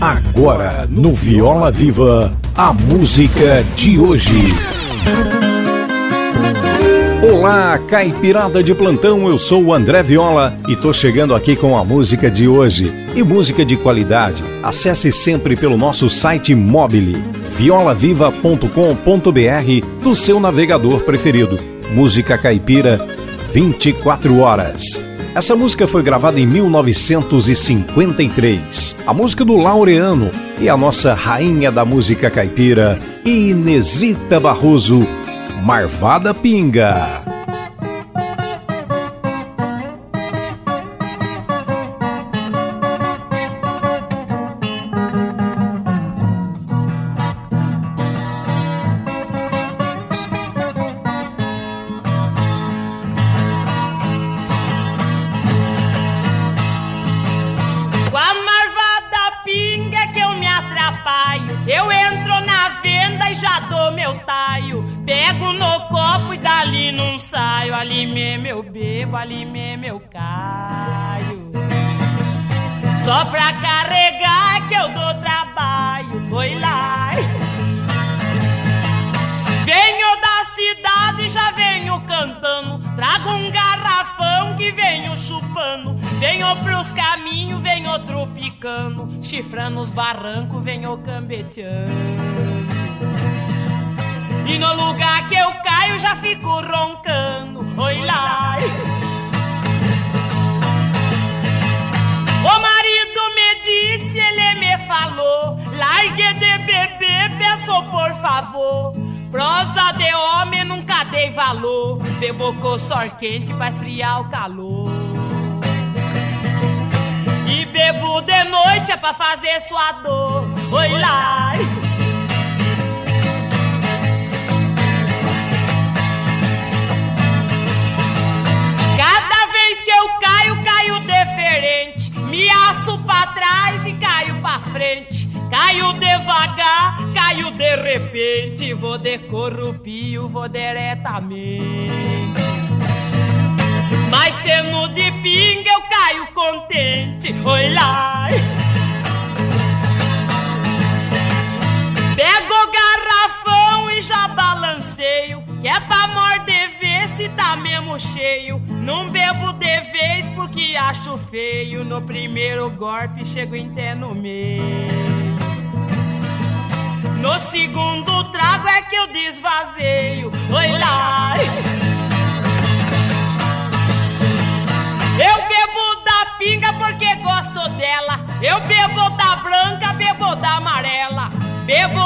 Agora, no Viola Viva, a música de hoje. Olá, caipirada de plantão, eu sou o André Viola e tô chegando aqui com a música de hoje. E música de qualidade, acesse sempre pelo nosso site mobile violaviva.com.br do seu navegador preferido. Música caipira 24 horas. Essa música foi gravada em 1953. A música do Laureano e a nossa rainha da música caipira, Inesita Barroso, Marvada Pinga. Eu entro na venda e já dou meu taio. Pego no copo e dali não saio. Ali meu bebo, ali meu caio. Só pra carregar que eu dou trabalho. Oi lá. Venho da cidade, já venho cantando. Trago um garrafão que venho chupando chifrando os barrancos, venho cambeteando. E no lugar que eu caio já fico roncando. Oi lá. O marido me disse, ele me falou: largue de beber, peço por favor. Prosa de homem nunca dei valor. Bebo com sor quente pra esfriar o calor. Pra fazer sua dor. Oi lá. Cada vez que eu caio, caio diferente. Me aço pra trás e caio pra frente. Caio devagar, caio de repente. Vou de corrupio, vou diretamente. Mas sendo de pinga eu caio contente. Oi lá. Tá mesmo cheio. Não bebo de vez porque acho feio. No primeiro golpe chego até no meio. No segundo trago é que eu desvazeio. Oi lá.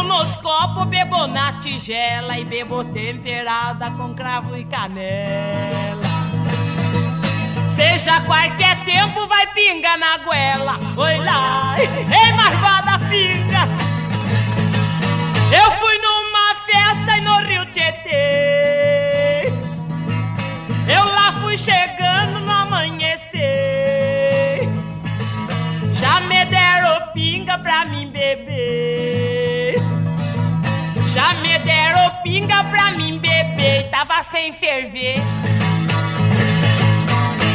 Nos copos, bebo na tigela. E bebo temperada com cravo e canela. Seja qualquer tempo, vai pinga na goela. Oi lá, ei, marvada pinga. Já me deram pinga pra mim beber. Tava sem ferver.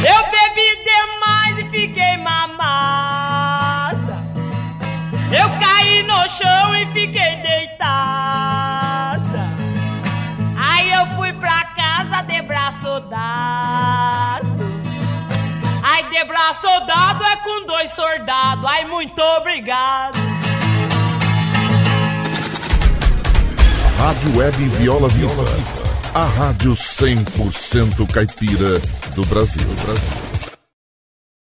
Eu bebi demais e fiquei mamada. Eu caí no chão e fiquei deitada. Aí eu fui pra casa de braço dado. Ai, de braço dado é com dois soldados. Ai, muito obrigado. Rádio Web Viola Viva. A rádio 100% caipira do Brasil. Brasil.